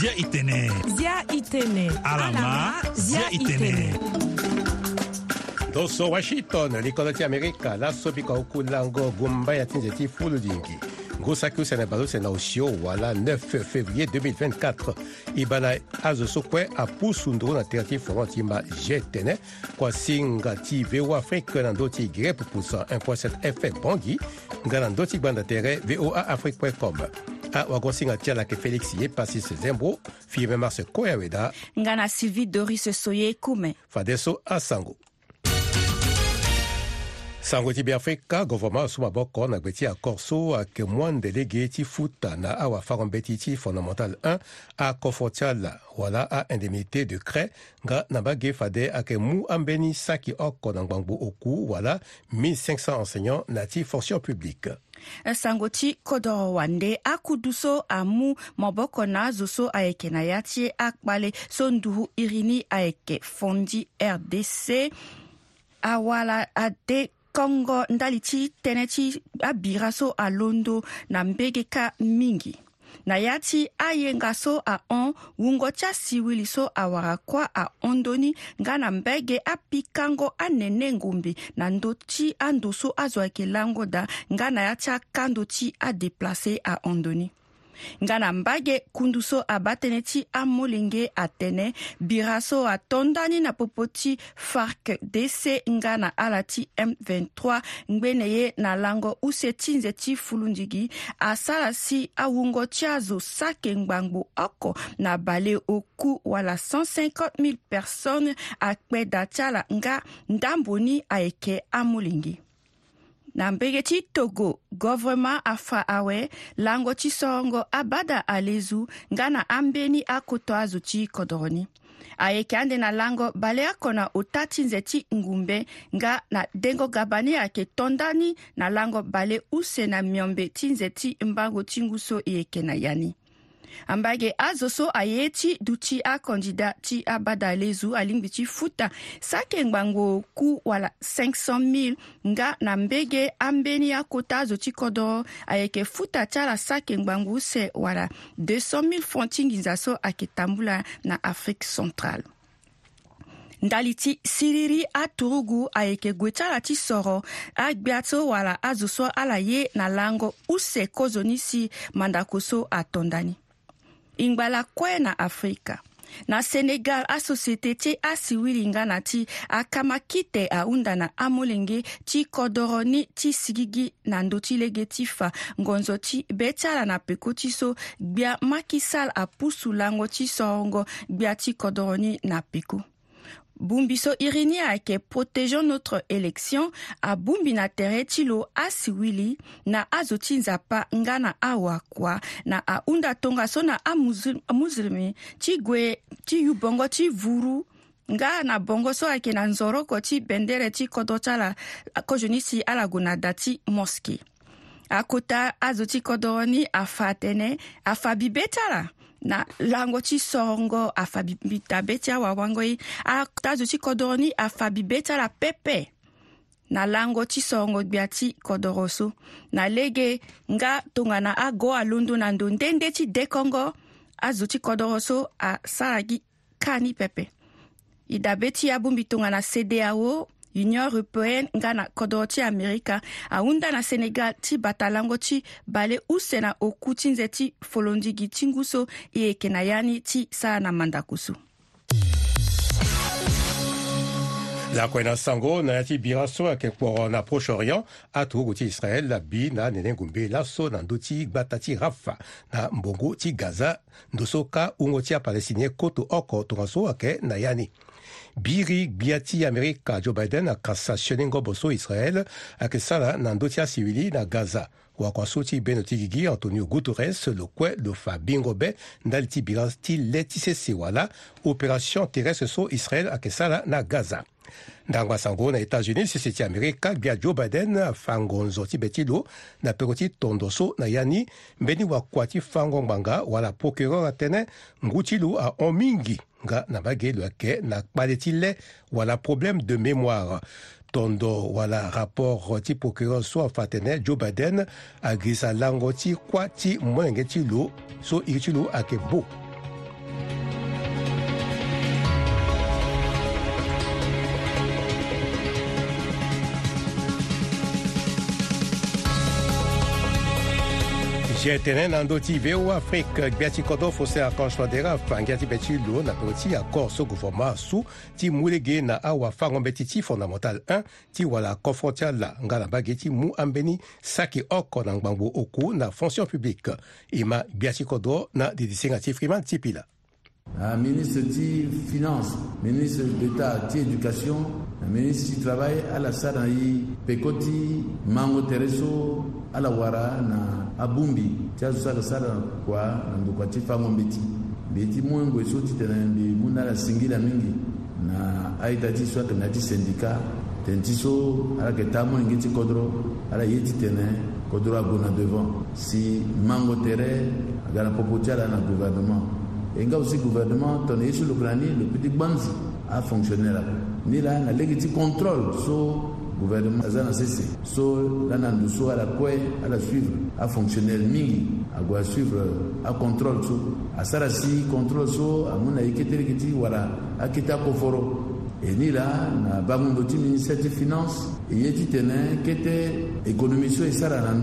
zia itene zia itene alama zia itene doso washington likoloti amerika lasopika okulango gumba ya tinze ti fululingi ngusaki usene balo sene osio wala 9 février 2024 Ibana Azosokwe, na azo so na tere ti foron Kwasinga ma ge tënë kua voa afrique na grep 1.7 fm bangi. nga banda ndö voa afrique ah, wakonsinga ti ala yeke félix ye pasis zembo fi ye mare so kue aweda nga na sylvie doris so ye kume fade so asango sango ti beafrika gouvernement aso maboko na gue ti accord so ayeke mûa ndele ge ti futa na awafango mbeti ti fondamental 1 akofo ti ala wala aindemnité de crais nga na mbage fade ayeke mû ambeni saki oko na ngbangbu oku wala 1500 enseignants na ti fonction publique sangoti kodo wande akudu so amu maboko na azụ so aeke na ya tie akpali so nduhu irini aeke fondi rdc awala ade kongo ndali ti tënë ti abira so alondo na mbege ka mingi na ya ti ayenga so ahon wungo ti asiwili so awara kuâ ahondöni nga na mbege apikango anene ngumbi na ndö ti andu so azo ayeke lango da nga na ya ti akando ti adeplase ahondöni nga na mbage kundu so abâ tënë ti amolenge atene bira so atondani na popo ti farc dc nga na ala ti m23 ngbene ye na lango use ti nze ti fulundigi asara si ahungo ti azo sake ngbangbu oko na bale oku wala 150 000 personnes akpeda ti ala nga ndambo ni ayeke amolenge na mbege ti togo govreman afa awe lango ti sorongo abada alezu nga na ambeni akoto azo ti kodro ni ayeke andena lango bale akona ota ti nze ti ngumbe nga na dengo gaba ni ayeke tondani na lango bale use na miombe ti nze ti mbango ti nguso e yeke na ya ni ambage azo so aye ti duti akandida ti abada lezu alingbi ti futa sake ngbango ku wala 500 000 nga na mbege ambeni akota azo ti kodro ayeke futa ti ala sake ngbangu se wala 200 000 francs ti nginza so ayeke tambula na afrique centrale ndali ti siriri aturugu ayeke gue ti ala ti soro agbia ti wala azo so ala ye na lango use kozoni si mandako so atondani ngbala kue na afrika na senegal asosiete ti asiwilinga na ti akama kite ahunda na amolenge ti kodro ni ti sigigi na ndö ti lege ti fa ngonzo ti be ti ala na peko ti so gbia makisal apusu lango ti sorongo gbia ti kodro ni na peko Bumbiso Irini ayeke protégeons notre élection abungbi na tere ti lo asi wili na azo ti nzapa nga na awakua na ahunda tongaso na amuzlmi ti gue ti yu bongo ti vuru nga na bongo so ayeke na nzoroko ti bendere ti kodro ti ala kozoni si ala gue na da ti moski akota azo ti kodro ni afa atënë afa bibe ti ala na lango ti sorongo afabi mbi tabe ti awawango ye atazo ti kodro ni afabi be ti ala pepe na lango ti sorongo gbia ti kodro so na lege nga tongana ago alondo na ndo ndende ti dekongo azo ti kodro so asara gi kâ ni pepe e dabe ti abungbi tongana sede awo union européenne nga na kodro ti amerika ahunda na senegal ti bata lango ti bale use na oku ti nze ti folondigi ti ngu so e yeke na ya ni ti sara na mandako so lakue na sango na ya ti bira so ayeke kporo na proche-orient atogo ti israël bi na nenengu mbe laso na ndö ti gbata ti rafa na mbongo ti gaza ndo so ka hungo ti apalestinien koto oko tongaso ayeke na ya ni biri gbia ti amerika joe biden aka sanctionné ngombo so israel ayeke sara na ndö ti asivili na gaza wakua so ti beno ti gigi antonio guterres lo kue lo fa bingo be ndali ti bira ti le ti sese wala opération terrestre so israel ayeke sara na gaza ndango ya sango na états-unis sese ti amerika gbia joe biden afango nzo ti be ti lo na peko ti tondo so na ya ni mbeni wakua ti fango ngbanga wala procureur atënë ngu ti lo ahon mingi nga na mbage lo ayeke na kpale ti le wala problème de mémoire tondo wala rapport ti procureur so afa tene joe biden agrisa lango ti kuâ ti molenge ti lo so iri ti lo ayeke bo gtnn andö ti voa afrique gbia ti kodro so archange fandera fangia ti be ti lo na peo ti accord so gouvernement asu ti mu lege na awafango mbe ti ti fondamental 1 ti wala kofro ti ala nga na mbage ti mu ambeni saki oko na ngbangboo oku na fonction publique e ma gbia ti kodro na didisenga ti freeman ti pila Un ah, ministre dit finance, ministre d'État dit éducation, un ministre qui travaille à la Sanaï, Pekoti, Mango Tereso, à la Wara, na Abumbi. Tiens, ça, ça, quoi, on doit pas mon béti. Béti, moi, je suis sorti de la Munda, la Singila Mingi, na Aïdati, soit que Nati syndicat, Tentiso, à la Ketamo, Ngeti Kodro, à la Yeti Tenen, Kodro Abuna devant. Si Mango Tere, à la Popotia, là, dans le gouvernement. nga aussi gouvernement ton yesu lukulani le petit a fonctionné là. ni la na legi ti contrôle so gouvernement aza na sese so la na ndu so ala kue ala suivre à mingi suivre, à contrôle so asara si contrôle so mon na ye voilà à wala akete Koforo. Et ni la na bangundo ti ministère finances finance e ye ti tene kete économie so e sara na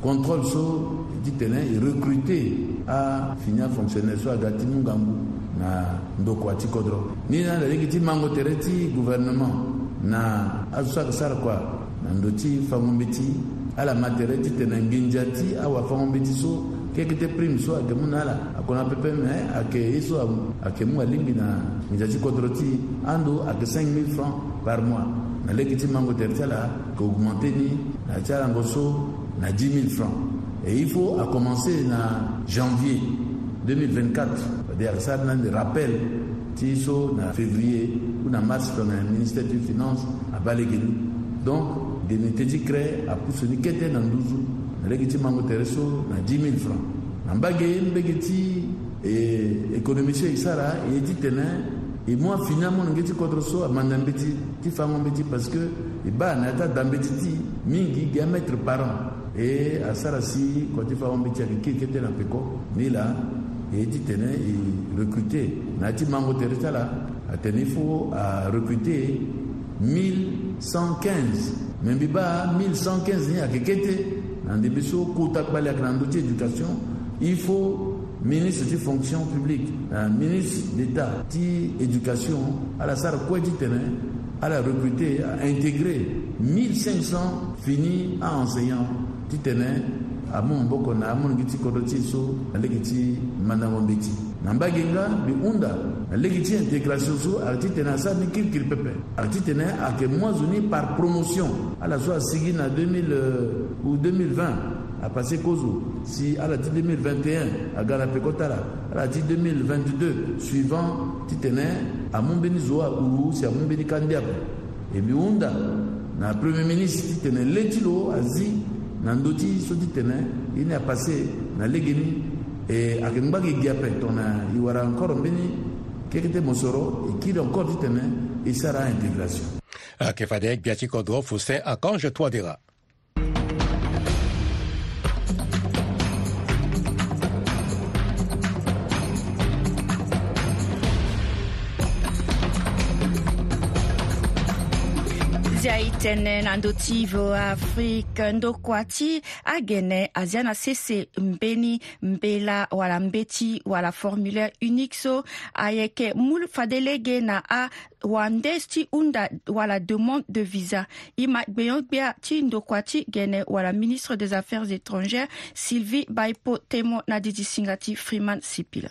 contrôle so dit ti tene recruter Ah, finya fonctionnaire so aga ti mu ngambu na ndoko ati kodro ni na laleki ti mango tere ti gouvernement na azo so aga sara kua na ndo ti fango mbe ti ala ma tere ti tene ngenza ti awafango mbe ti so keke te prime so ayeke mu na ala akona pepe me ayeke ye so ayeke mu alingbi na ngenza ti kodro ti ando ayeke 5 000 francs par mois na leki ti mango tere ti ala yeke augmente ni na yâ ti alango so na 10 000 francs Et il faut à commencer en janvier 2024, c'est-à-dire ça n'a de rappel tiso février ou en mars le ministère des finances à Balegeni. Donc des métiers créés à pousser qui était dans 12 jours, na a mango na 10 000 francs. En baguette, mbegeti et économiste isara et dit et moi finalement on suis contre ça. amanda mbeti parce que et ba un ta dambeti mingi gamètre par an e Sara si kwa taifa ombi tialiki ekende na mpeko nila eyeti tene erecrute na ya ti mango tere ti ala atene il faut arecrute 1115 me mbi ba 1115 ni ayeke kete na ndembi so kota kpali ayeke na ndö ti éducation il faut ministre ti fonction publique na euh, ministre d'état ti éducation ala sara kue ti tene ala recruter à intégrer 1500 fini à enseignant ti tene amu mboko na amu giti kodo ti so aleki ti mandango mbe ti na mbage nga mbi hunda aleki ti intégration so ayeke ti tene asara ni kirikiri pepe ayeke ti tene ayeke mois uni par promotion ala so asigi na 2000 euh, ou 2020 apase kozo si ala ti 2021 aga na peko tara ala ti 2022 suivant ti tene amu mbeni zo ahuru si amu mbeni ka nde ape e mbi hunda na premier ministre ti tene le ti lo azi na ndoti so ti tene ini apase na lege ni e ayeke ngba gi gia ape tongana e wara encore mbeni keke te mo soro e kiri encore ti tene e sara intégration ayeke euh, fade gbia ti kodro fu se toi toadera tënë na ndö ti afrike ndökua ti agene azia na sese mbeni mbela wala mbe ti wala formulaire unique so ayeke mûl fadele ge na awandese ti hunda wala demande de visa i ma gbeyon gbia ti ndökua ti gene wala ministre des affaires étrangères sylvie baipo témo na didi singa ti freeman sipila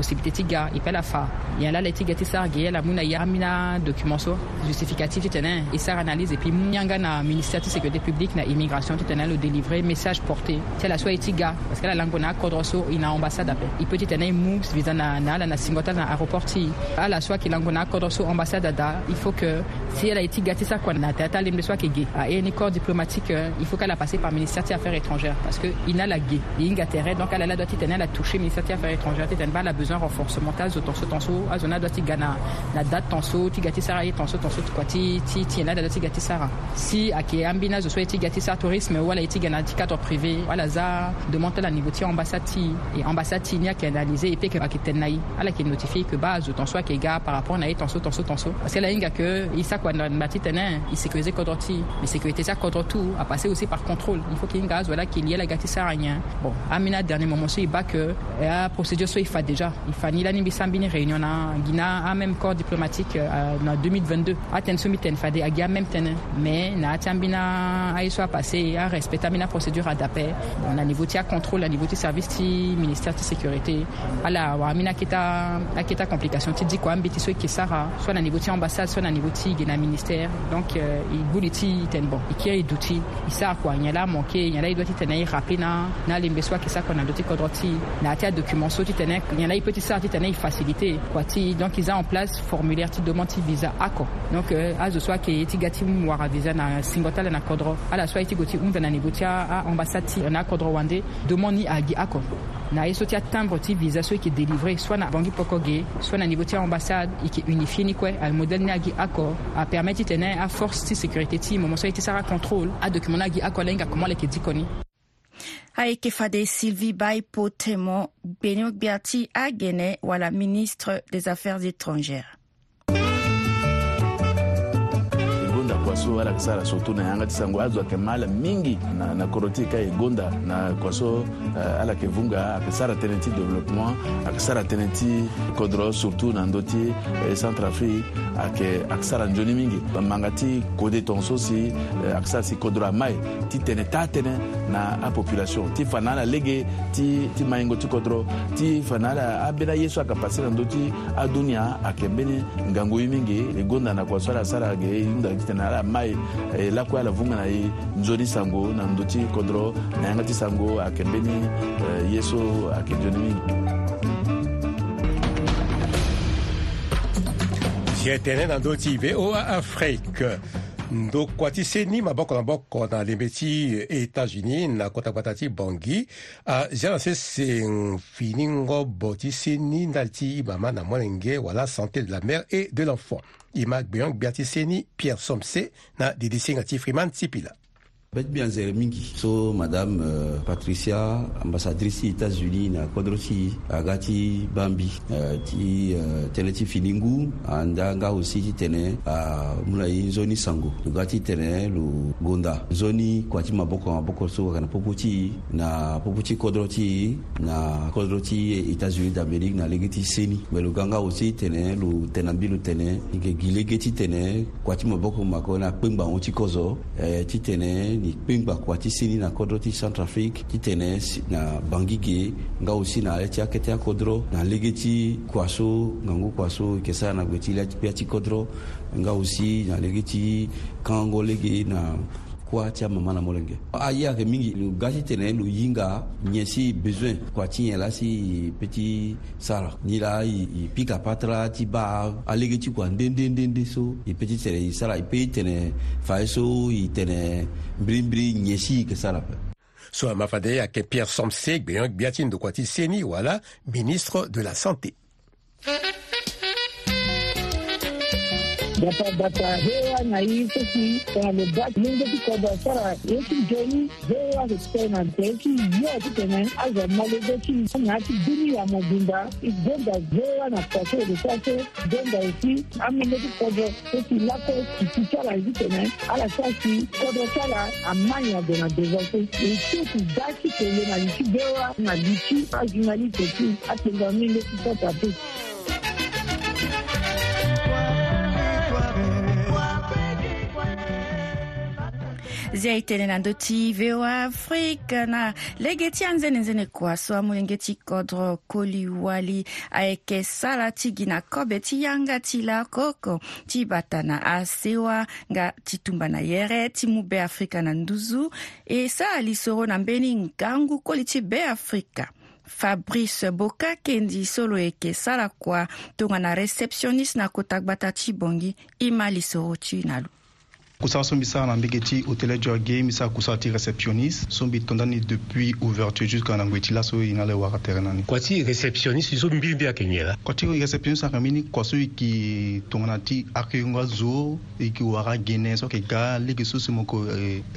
possibilité ti ga i pela fa yala la iti Il ti sara ge yala mu na document so justificatif ti tene analyse et puis mu na ministère de sécurité publique na immigration ti le délivré délivrer message porté C'est la soit tiga parce que la langue na il so e na ambassade ape Il peut ti tene visa na, na la na singo na aéroporti. ti ah, la soit qui lango na akodro so ambassade dada. il faut que si elle a ti ga ti sara na tere ti alembe so ayeke corps diplomatique euh, il faut qu'elle a passé par ministère des affaires étrangères parce que n'a la ge e hinga terrain. donc elle la doit être touchée. toucher ministère des affaires étrangères ti tene ba la besoin besoin renforcement azo tonso tonso azo na doit tigana la date tonso tigati sara ye tonso tonso tikwati ti ti na doit tigati sara si ake ambina zo so tigati sara tourisme wala tigana tikato privé wala za demande la niveau ti ambassade ti et ambassade ti nia qui analyser et puis que akiten nai ala qui notifie que base qui est gars par rapport na ye tonso tonso tonso parce que la inga que isa kwa na mati tenen il sécurisé contre ti mais sécurité ça contre tout a passer aussi par contrôle il faut qu'il y ait voilà qu'il y ait la gati sara bon amina dernier moment so il bat que la procédure soit il fait déjà il Fanila Nibisambini réunion na Guina a même corps diplomatique en euh, 2022. Aten soumiten fadi agia même tenen. Mais na atiambina soit passé a respecté la procédure à On a niveau tia contrôle, à niveau tia service ti ministère de sécurité. Ala wa amina kita akita complication ti dit quoi ambiti soit kesara, soit à niveau tia ambassade, soit à niveau tia guina ministère. Donc euh, il bouliti ten bon. Il kia iduti, il sa quoi, il y a là manqué, il y a là il doit tenir rapina, na limbe soit kesa qu'on a doté kodroti, na tia document soit tenir, il y a là petit sarti tane i facilité quoi ti donc ils ont en place formulaire qui demande ti visa quoi. donc euh, à ce soit ke ti gati mu wara visa na singotala na kodro ala soit ti un umbe na negotia à ambassade ti na kodro wande demande ni agi ako na ye so ti atimbre visa ceux qui délivré soit na bangi pokogé soit na niveau ti ambassade et qui unifie ni kue amodele ni agi oko apermet tenir à force ti sécurité ti moment mo so aye ti sara contrôle à document agi oko alenge comment les qui dit Aekefade Sylvie Baipo Temon ou Agene, la ministre des Affaires étrangères. kwaso alakisala surtout na ye anga ti sango azwake mala mingi na, na koroti ka e gonda na kwaso uh, ala yeke vunga ayeke sara tënë ti développement ayeke sara tënë ti kodro surtout na ndö ti eh, centre afrique ayeke ayeke sara nzoni mingi manga ti kode tongaso si eh, ayeke sara si kodro amae ti tene taa tënë na apopulation ti fa na ala lege ti, ti mahingo ti kodro ti fa na ala ambeni ayeso ayeke passe na ndö ti adunia ayeke mbeni ngangu ye mingi e gonda na kwaso ala sara ge hunda ti tene ala ya mai eh, lakuya la vunga na ye nzoni sango na ndo ti kodro na yanga ti sango ayeke mbeni eh, ye so ayeke nzoni mingi ti tënë na ndö ti voa afrique ndokua ti seni maboko na boko na lembe ti états-unis na kota-gbata ti bangui azia na sese fini ngobo ti seni ndali ti i mama na molenge wala santé de la mère et de l'enfant i mâ gbiongbia ti seni pierre somse na didi singa ti freeman tsipila bɛtbi anzɛrɛ mingi so madame uh, patricia ambassadrice états-unis na kodro si aga ti bambi uh, ti uh, tënë ti finingu anda nga aussi ti tene amû na ye nzoni sango lo ga ti tene lo gonda nzoni kua ti maboko maboko so waka na popo ti na popo ti kodro ti na kodro ti états-unis e d'amérique na lege ti seni me lo ga nga aussi tene lo tene ambi lo tene yeke gi lege ti tene kua ti maboko mako na kpengbango ti kozo eh, ti tene ni kpengba kuwa ti sini na kodro ti centrafrique ti tene na bangi ge nga aussi na ale ti akete akodro na lege ti kua so ngangu kua so yeke sara na gue ti lia ti kpia ti kodro nga aussi na lege ti kango lege na kuatia mama na molenge a ye a kɛ min lo gazi tɛnɛ lo yin ka ɲɛsi besoin kuati yɛ lasi peti sara ni la pika patra ti ba alegeti kua ndendendende so i petit tɛnɛ i sara i pe i tɛnɛ faye so i tɛnɛ biribiri nyesi kɛ sala pɛ so fade a ke pierre somse de gbiati ti seni wala ministre de la santé datahewa na hii sisi wanalobaki mungu tikoda sara yeki joni hewa experiment yeki yo titene aza malobeki nyaki duni ya mobimba igonda hewa na paso edesase gonda esi amile tikodo esi lako kiti sara ezi tene ala sasi kodo sara amani ado na desase esi ti daki tele na liki hewa na liki ajournaliste esi atengami le titata pe zia e tene na ndö ti voa afrique na lege ti anzene-nzene kua so amolenge ti kodro koliwali ayeke sara ti gi na kobe ti yanga ti lakoko ti bata na asewa nga ti tumba na yere ti mu beafrika na nduzu e sara li soro na mbeni ngangu koli ti beafrika fabrice bokakendi so lo yeke sara kua tongana réceptionniste na kota gbata ti bongi e ma li soro ti na lu kusa so mbi sara na mbege ti hôtel so age mbi sara kusa ti réceptionniste so mbi tondani depuis ouverture jusqu'à na ngue ti laso e na le wara tere na ni kua ti réceptionniste so mbi mbi ayeke nyen la kua ti réceptionniste ayeke mbeni kua so e yeke tongana ti accueil ngo azo e yeke wara gene so yeke ga lege so si moko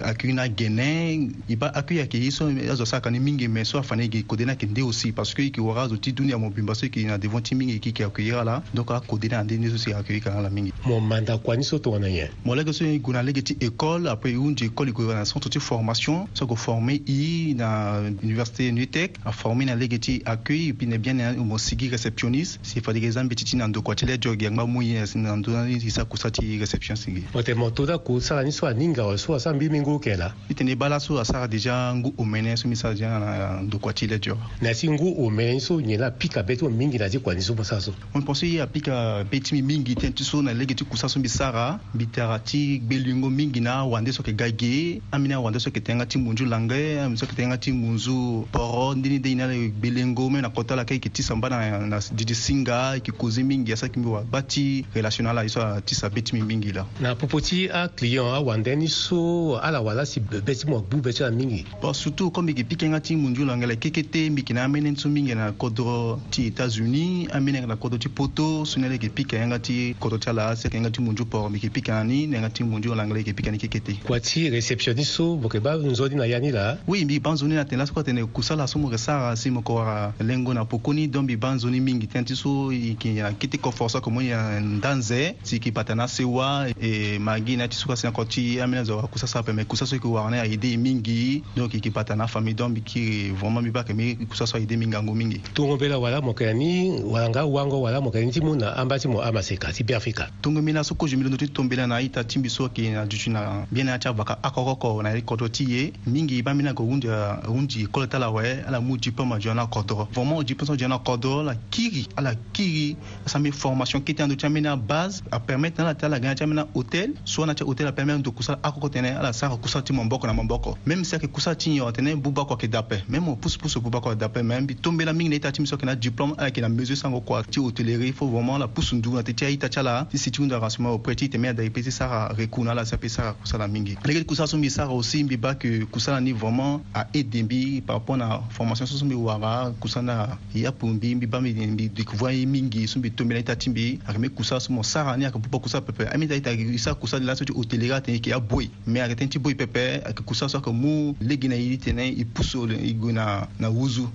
accueil ni agene e ba accueil ayeke ye so azo asara kani mingi me so afani yeke kodeni ayeke nde aussi parce que yeke wara azo ti dunia mobimba so yeke na devant ti mingi yeke yeke accueillir ala donc akodeni ande nde so si yeke accueillir kanga la mingi mo manda kua ni so tongana nyen mo lege so kuna lege école après une école de gouvernance toute formation so ko formé i na université Nutec a formé na lege accueil puis ne bien mo sigi réceptionniste si fa de zambe titi na ndoko tele jogi ngba mu yi na ndona ni sa kusati réception sigi ote mo toda ko sala ni so aninga so sa mbi mingu kela itene bala so asara déjà ngu omene so misa dia na ndoko tele jo na si ngu omene so nyela pika beto mingi na di kwa ni so so on pense y a pika beti mingi tentu so na lege ti kusaso bisara bitarati gbeli lingo mingi na awande so yeke ga ge ambeni awande so yeke tëŋga ti munzu lange ambeni so yeke tëŋga ti munzu poro ndeni dei ni ala yeke gbe lengo mê na kota ala kâ yeke ti samba na, na didi singa yeke kozi mingi ya sâ yeke mbi wagba ti relation na ala ye so ti sabe ti mbi mingi la na popo ti aclient awande ni so ala wala si bebe ti mo gbu be ti ala mingi bon surtout comme yeke pikëŋga ti munzu lange la keke te mbi yeke na ambeni ni so mingi na kodro ti états-unis ambeni ayeke na kodro ti poto so ni ala yeke pikëŋga ti kodro ti ala asi ayeke ŋga ti munzu poro mbi yeke pikëŋga ni na yanga ti munzu yo langla yeke pikani keke te kua ti réceptionniste so mo yeke ba nzoni na ya ni la oui mbi ba nzoni na tene laso kue atene kusala so mo yeke sara si mo yeke wara lengo na pokoni don mbi ba nzoni mingi tënë ti so yeke na kiti oko force oko mu ni na nda nze si yeke pata na asewa e magi na ya ti so kase oko ti ambeni azo wara kusa sara pene kusa so yeke wara na e aide e mingi donc yeke pata na famille don mbi kiri vraiment mbi ba yeke mbi kusa so aide mingi ango mingi tongobela wala mo yeke na ni wanga wango wala mo yeke na ni ti mû na amba ti mo ama seka ti biafrika tongo mbi na so kozo mbi londo ti tombela na aita ti mbi so ke na dusu na bia na tya baka akɔkɔ kɔ na yɛrɛ kɔtɔ ti ye mingi ba mina ko wundi wundi kɔlɔta la wɛ ala mu jipɔ ma jɔna kɔdɔ vraiment jipɔ sɔn jɔna kɔdɔ la kiri ala kiri asa mi formation kete an do tya mina base a permettre na la tya la gana tya mina hôtel soit na tya hôtel a permettre do kusa akɔkɔ tɛnɛ ala sa ka kusa ti mɔmbɔkɔ na mɔmbɔkɔ même sa ke kusa ti yɔ tɛnɛ bubakɔ ke dapɛ même o pusu pusu bubakɔ dapɛ même bi tombela mingi na ita ti mi sɔ ke na diplôme ala ke na mesure sango kɔ ti hôtellerie faut vraiment la pusu ndu na ti tya ita tya la ti si ti hundu arrangement auprès ti tɛmɛ ya da ipe ti sara reku kunna la ape sara kusala mingi ndenge kusala so mbi sara aussi mbi ba ke kusala ni vraiment aede mbi par rapport na formation so so mbi wara kusala na ye apu mbi mbi ba mbi découvrir ye mingi so mbi tombela ye ta ti mbi ayeke mbi kusala so mo sara ni ayeke buba kusala pepe ami ta ti ayeke sara kusala ni laso ti otelera atene yeke ya boi me ayeke tënë ti boi pepe ayeke kusala so ayeke mu lege na ye ti tene e pusu e gue na na wuzu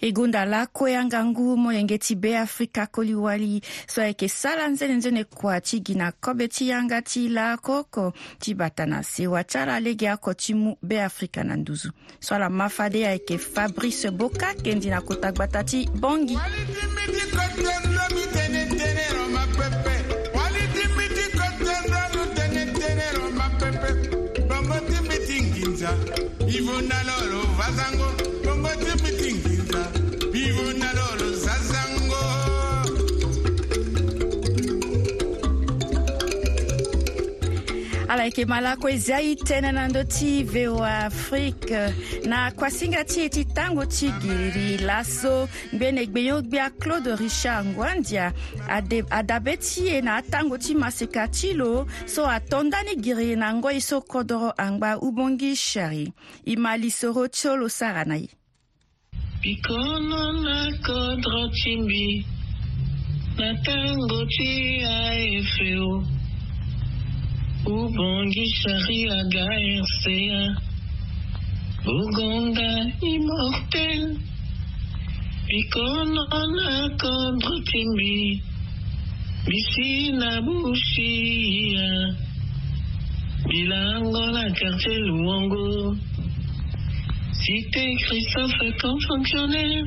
e gunda lako yanga ngumo yenge ti be afrika koliwali so ayeke sala nzene nzene kua ti gi na kobe ti yanga ti lako oko ti bata na sewa ti ala lege oko ti mu be afrika na nduzu so ala mafade ayeke fabrice boka kendi na kota gbata ti bongi ivonaloro vazango ala yeke ma lako e zia e tënë na ndö ti voa afrique na kuasinga ti e ti tango ti giri laso ngbene gbenyo gbia claude richard nguandia adabe ti e na atango ti maseka ti lo so atondani giri na ngoi so kodro angba ubongi shari e ma lisoro ti o lo sara na ye bikolo na kodro chimbi na ntango tia efeo ubongi sharia ga rca bugonda immortel bikolo na kodro chimbi bisi na bushia bilango na kartier luongo cité Christophe comme fonctionnaire.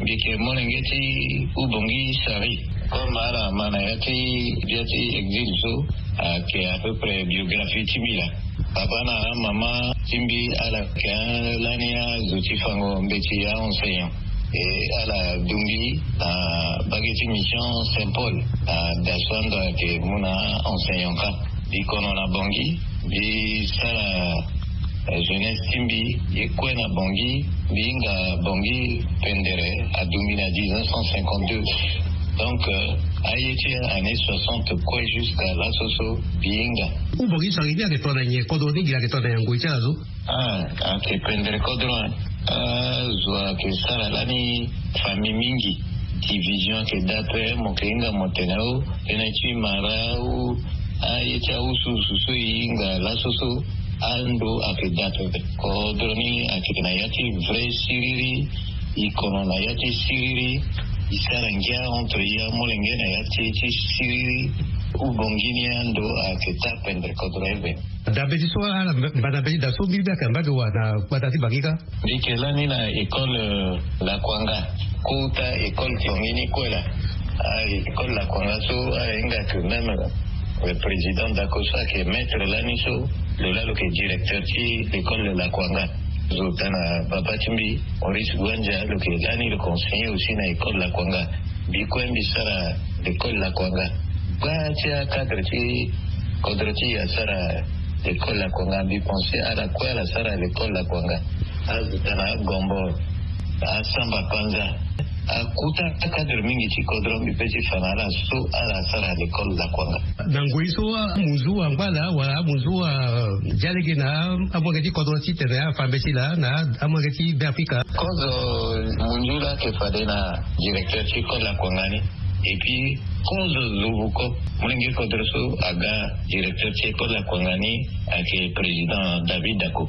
Bike molengeti bongi, sari. Comme à la manayati biati exil so qui à peu près biographie timila. Papa na mama timbi ala kan lania zuti fango mbeti ya enseignant. Et à la Dumbi, à Baguette Mission Saint-Paul, à Daswanda, qui est mon enseignant. Dit a bongi, dit ça Euh, jeunesse timbi ye kue na bongi mbi nga bongi pendere adumi na 1952 donc euh, aye ti année 60 kue jusqu'à lasoso mbi nga ubongi so ayeke ayeke to na nyen kodro ni gi ayeke to na yangoi ti ala zo ayeke ah, pendere kodro azo ayeke sara lani famille mingi division ayeke da peut mo yeke hinga mo tene o tënë ti mara aye ti ahusu susu e hinga lasoso andu akidatobe kodroni akina yati vrai siriri kono na yati siriri i isarangia entre ya molenge na yati ti siriri ubongini ando akita pendre kodro ebe dabeti so ala badabeti da so bibi akamba do wana patati bagika ikelani na école la kwanga kuta école ni kwela école la kwanga so ayenga kumeme le président d'Akosa qui est maître Laniso lolalo ke directeur ti l'école de la kwanga zo tana papa ti mbi maurice gwanja lo yeke lani lo conseiller aussi na école lakuanga mbi kue mbi sara l'école lakuanga gbaa ti acadre ti kodro ti ya sara l'école lakuanga mbi pensé ala kue ala sara l'école lakuanga azo tana agombo asamba panza kuta akadirmingi chikodromi pechi fanala su ala sara ni kolla kwanga nanguisuwa muzuwa wa wala muzuwa jalege na amwageti kodro tere a fambesi la na amwageti beafrika kozo munjula ke fade na directeur Kwanga kwangani epi kozo zubuko mulenge kodro su aga directeur Kwanga kwangani ake president david dako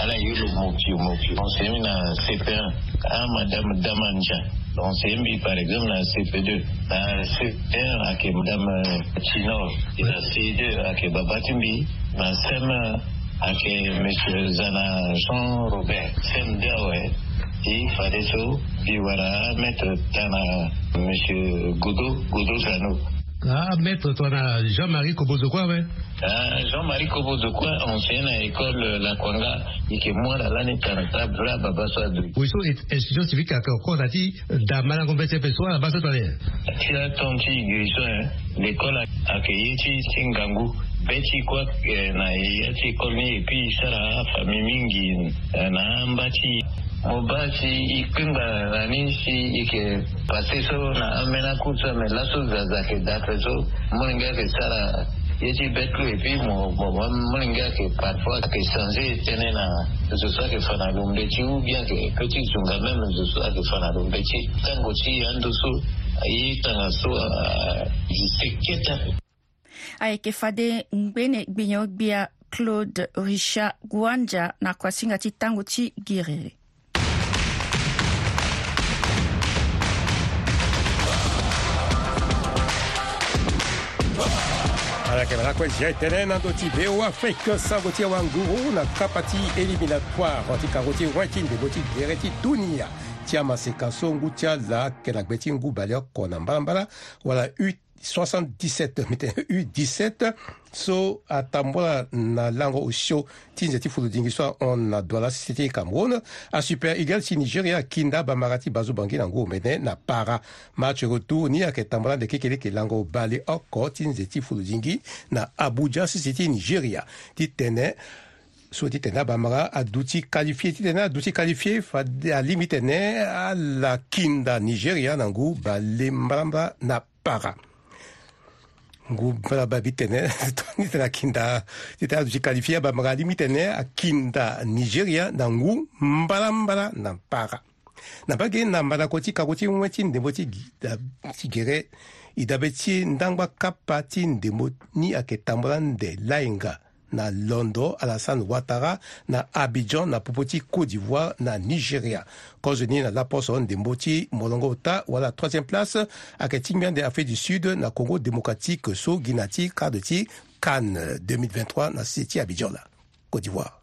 ala yelo on mopiyo enseigne na CP1 a euh, ah, madame damanja s'est mbi par exemple na CP2 na CP1 ayeke madame euh, chinor Dans na 2 à babati Dans na CM1 monsieur zana jean robert CM2 awe ti fade so mbi wara maître tana monsieur Gudo Gudo zano Ah, maître, toi, Jean-Marie Kobozokwa, ouais. Ah, Jean-Marie Kobozokwa, ancienne à l'école euh, La Kwanga, et que moi, là, l'année 40, là, Baba soit de. Oui, so, institution civique, qu'on a dit, dans Malakombé, c'est soit la base de Tu as ton petit guérison, l'école a accueilli, tu Singangou. Beti kwa eh, na yati kolni epi sara fami mingi eh, na ambati mobasi ikwinga nani si ike pase so na amena kutsa me laso zazake dafe so moringa ke sara ya ce betlo ya fi mu babban mun ga ke parfois ke sanze tene na su sa ke fana dum de ci u bien ke ke ci sun ga même su sa ke fana dum de ci tango ci ando su ayi tanga su a seketa ayeke fade ngbene gbinyo gbia claude richard guanja na kuasinga ti tango ti giriri Harakamarako JTN na Doti BO Afrique Sangoti Wanguru na Kapati éliminatoire Tika Roti Watin de Boti Dereti Dunia Tia Maseka Songu Tia Za Kenagbeti Ngu Balia Kona na Mbala wala 8 77 mite u17 so atambula na lango osio ti nzete fuludingisua hon na douala si ti cameroun asupere egal si nigeria kinda bamara ti bazo bangi na ngu mene na para match retour ni ayeke tambula ndeke kele yeke lango obale oko ti nzete fuludingi na abuja sisi ti nigeria ti tene so ti tene abamara aduti qualifie ti tene aduti qualifie alimi tene ala kinda nigeria na ngu bale mbarambara na para ngu balaba bi tene ni tena kinda ti tena duti kalifia bamaka li mi tene akinda nigeria na ngu mbalambala na mpaka na mbage na mbala kue ti kako ti ŋue ti ndembo ti, ti gere e dabe ti ndangba kapa ti ndembo ni ayeke tambu la nde laenga na Londo, Alassane Ouattara na Abidjan na Popoti Côte d'Ivoire na Nigeria. Cause ni na Laposo Ndembo ti molongo ta wala 3e place akati des Afrique du Sud na Congo démocratique so Guinée ti Cannes 2023 na Cité Abidjan la Côte d'Ivoire.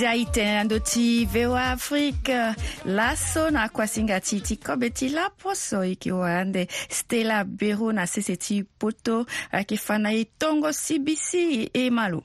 izay itenando ty voa afrika laso na koa singa ty ty kobe ty laposo yeke hoande stela bero na sese ti poto ayeke fanai tongo cbc e malo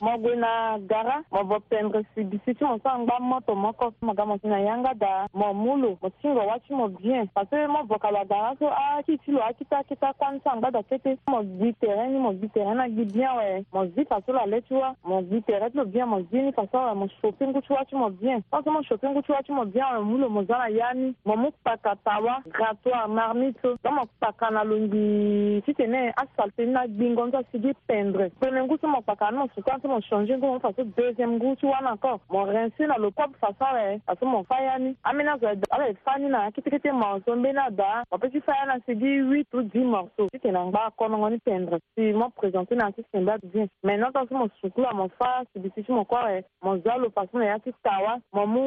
mogwina gara movopendre sibisi ti mo so angba moto moko so mo ga mo si na yanga da mo mu lo mo singo wá ti mo bien parce que mo voka lo agara so aki ti lo akita akita kuani ti angba da tete mo gbi terrain ni mo gbi terrain na gbi bien wee mo zi parce lo ale ti wa mo gbi terrain ti lo bien mo zi ni parce wee mo chope ngu ti wá ti mo bien so so mo chope ngu ti wá ti mo bien wee mu lo mo za na ya ni mo mu kpaka ta wá gratoire marmi so so mo kpaka na lo ngbi ti tene asalpe ni na gbingo nzo asi gi pendre pene ngu so mo kpaka ni mo suku façon mo changer ngu mo façon deuxième ngu ti wana kɔ mo rinse na lo propre façon wɛ façon mo fa ya ni ami na zɔ ala ye fa ni na kitikiti morceau n be na da mo peut ti fa ya na sigi huit ou dix morceau ti tene ngba kɔnɔngɔ ni pendre si mo présente na ti sen ba bien maintenant tɔ si mo suku la mo fa sibisi ti mo kɔ wɛ mo zɔ lo façon na ya ti tawa mo mu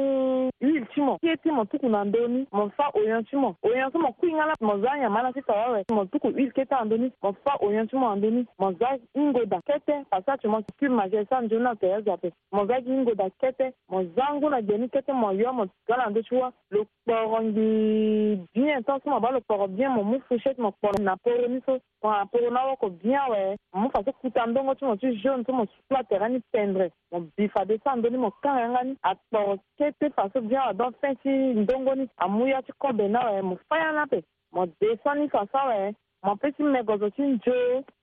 huile ti mo tie ti mo tuku na ndö ni mo fa oyon ti mo oyon ti mo kuinga la mo zɔ anyama na ti tawa wɛ mo tuku huile kete andö ni mo fa oyon ti mo andö ni mo zɔ ngoda kete parce que ti mo ti cube mazesa nzo na toya zo ape mo za gi ngo da kete mo zangu na deni kete mo yo mo gala ndo tiwa lo kporo ngi bien tan so mo ba lo kporo bien mo mu fushet mo kporo na poro ni so mo na poro na woko bien we mo fa so kuta ndongo ti mo ti jaune so mo sukula tere ni pendre mo bifa de sa ndöni mo kanga nga ni akporo kete fa so bien wadon fɛn ti ndongo ni amu ya ti kobe na we mo faya na ape mo de so ni fa sa we mo pesi me gozo ti nzo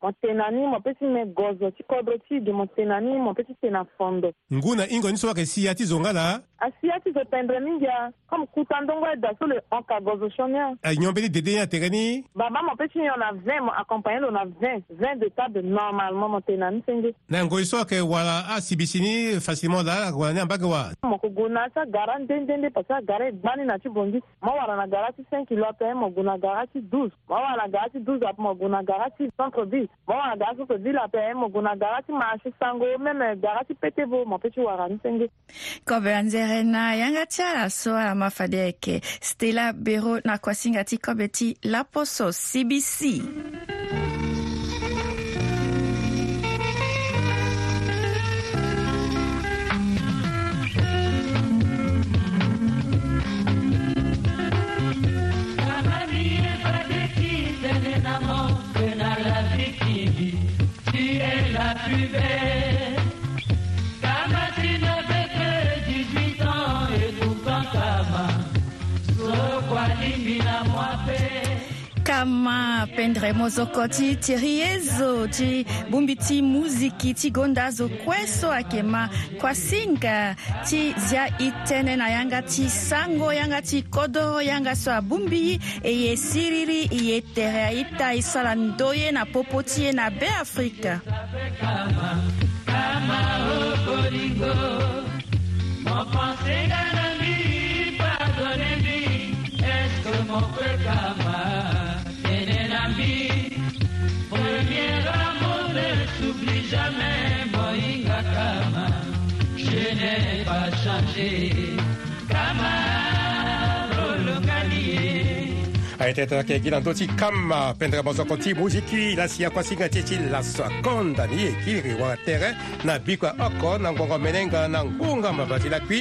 mo tene ni mo pesi me gozo ti kodro ti yede mo tene ni mo pesi tene fondo ngu na hingo ni so wayeke siya ti zo nga la asiya ti zo tendre mingia comme kuta ndongo eda so lo honka gozo sioni ayon mbeni dede ni atene ni babâ mo pesi nyo na 20 mo accompagne lo na 20 20 de table normalement mo tene ni senge na ngoi so ayeke wala asibi si ni facilement la ala wala ni ambage wa mo yeke na ti agara ndendende parce que agara e gbani na ti bongi mo wara na gara ti 5 kilo ape mo gue na gara ti 12 mo wara na gara ti douze apo moguna gara ti centre ville mo wara gara so so ville ape aye moguna gara ti ma asi sango meme gara ti pete bo mo peut ti wara ni senge kobela nzere na yanga ti ala so ala mafade ayeke stella bero na kuasinga ti kobe ti laposo cbc Tuesday. kama pendre mozoko ti tiri ye zo ti bongbi ti muziki ti gonda azo kue so ayeke ma kuasinga ti zia e tënë na yanga ti sango yanga ti kodro yanga so abongbi ye e ye siriri e ye tere aita e sara ndo ye na popo ti ye na beafrika oh, oh, oh, va changer kama lolongani ye ayeteyetake gi na ndö ti kama pendre bozoko ti mu ti kiri la si akua singa ti ti laso akonda ni e kiri wara tere na bikua oko na ngongo mene nga na ngunga maba ti lakui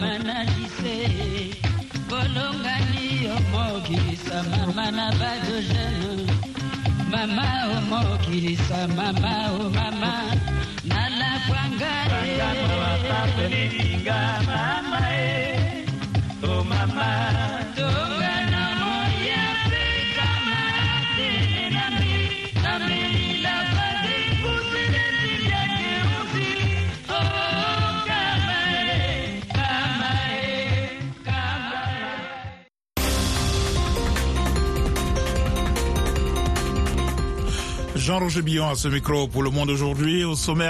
mama na lise bolongani yo mokilisa mama na badogene mama o mokilisa mama o mama nalakwanga mama e o mama Jean-Roger Billon à ce micro pour Le Monde d'aujourd'hui au sommet.